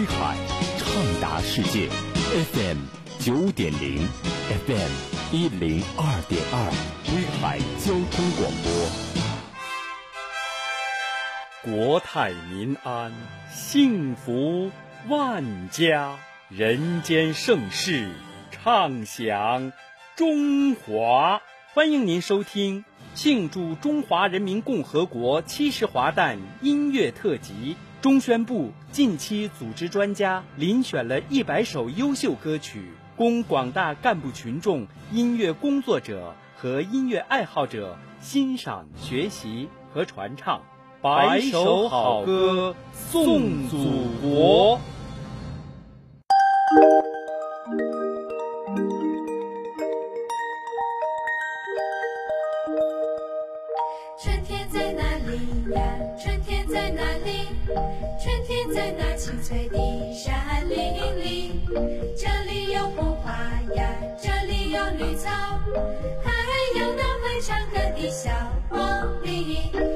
威海畅达世界，FM 九点零，FM 一零二点二，威海交通广播。国泰民安，幸福万家，人间盛世，畅享中华。欢迎您收听庆祝中华人民共和国七十华诞音乐特辑。中宣部近期组织专家遴选了一百首优秀歌曲，供广大干部群众、音乐工作者和音乐爱好者欣赏、学习和传唱。百首好歌送祖国。天在那青翠的山林里，这里有红花呀，这里有绿草，还有那会唱歌的小黄鹂。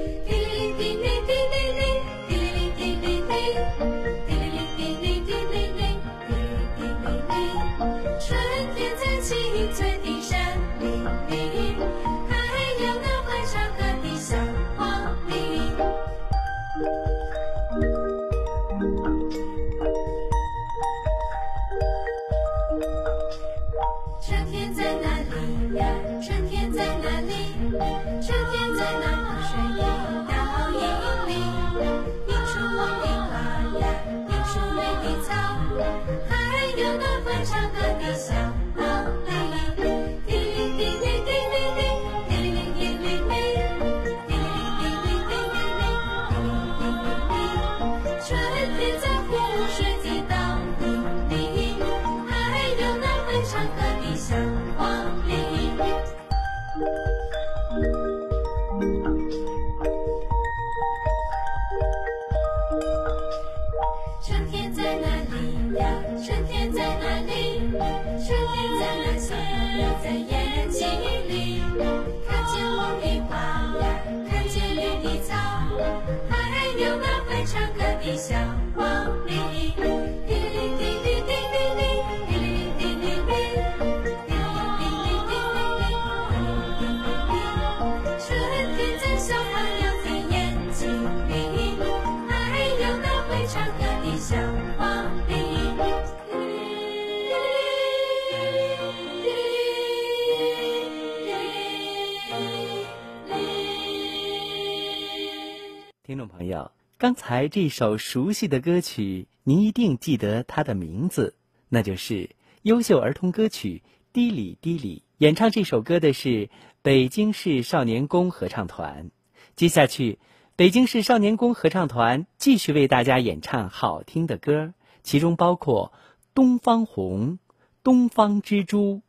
朋友，刚才这首熟悉的歌曲，您一定记得它的名字，那就是优秀儿童歌曲《滴哩滴哩》。演唱这首歌的是北京市少年宫合唱团。接下去，北京市少年宫合唱团继续为大家演唱好听的歌，其中包括《东方红》《东方之珠》《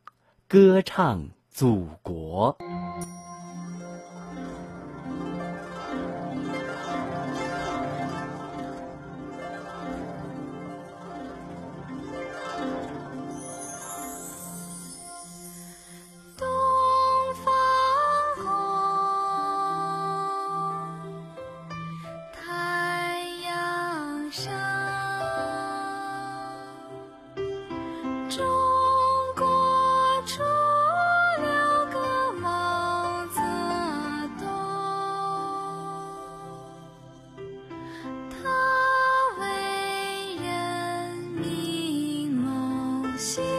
歌唱祖国》。心。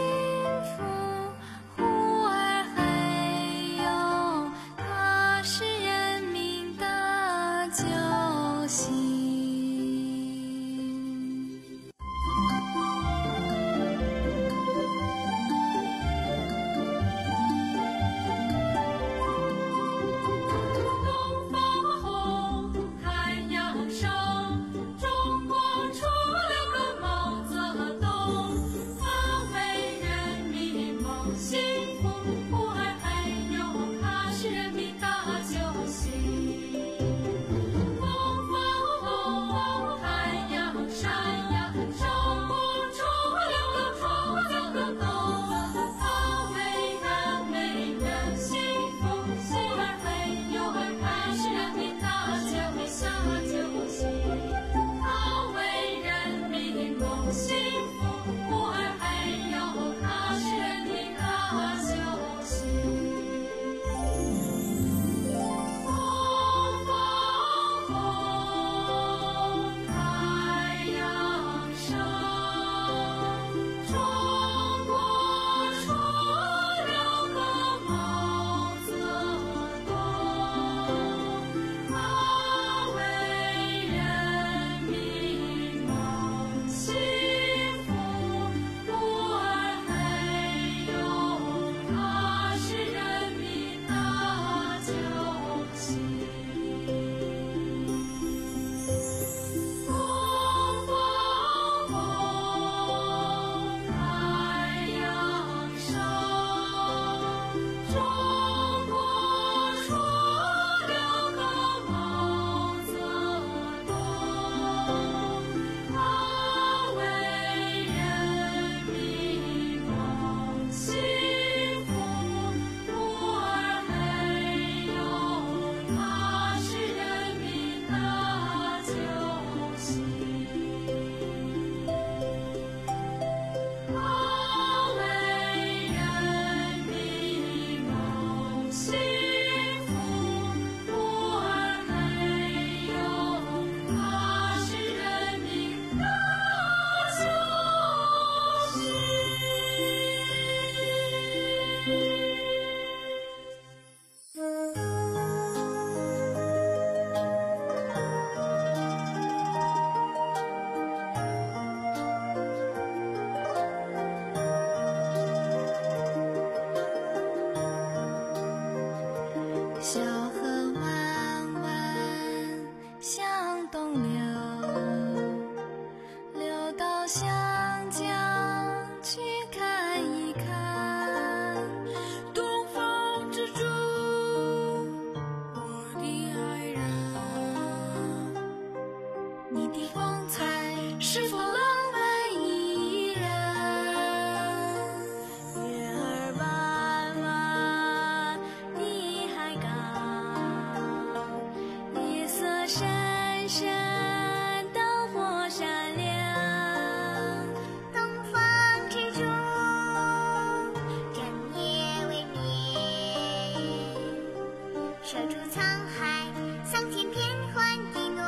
守住沧海桑田变幻的诺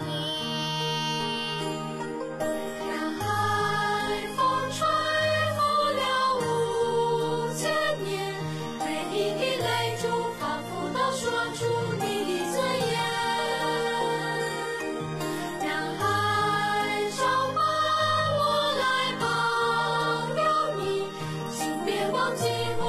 言让海风吹拂了五千年每一滴泪珠仿佛都说出你的尊严。让海潮伴我来保佑你请别忘记我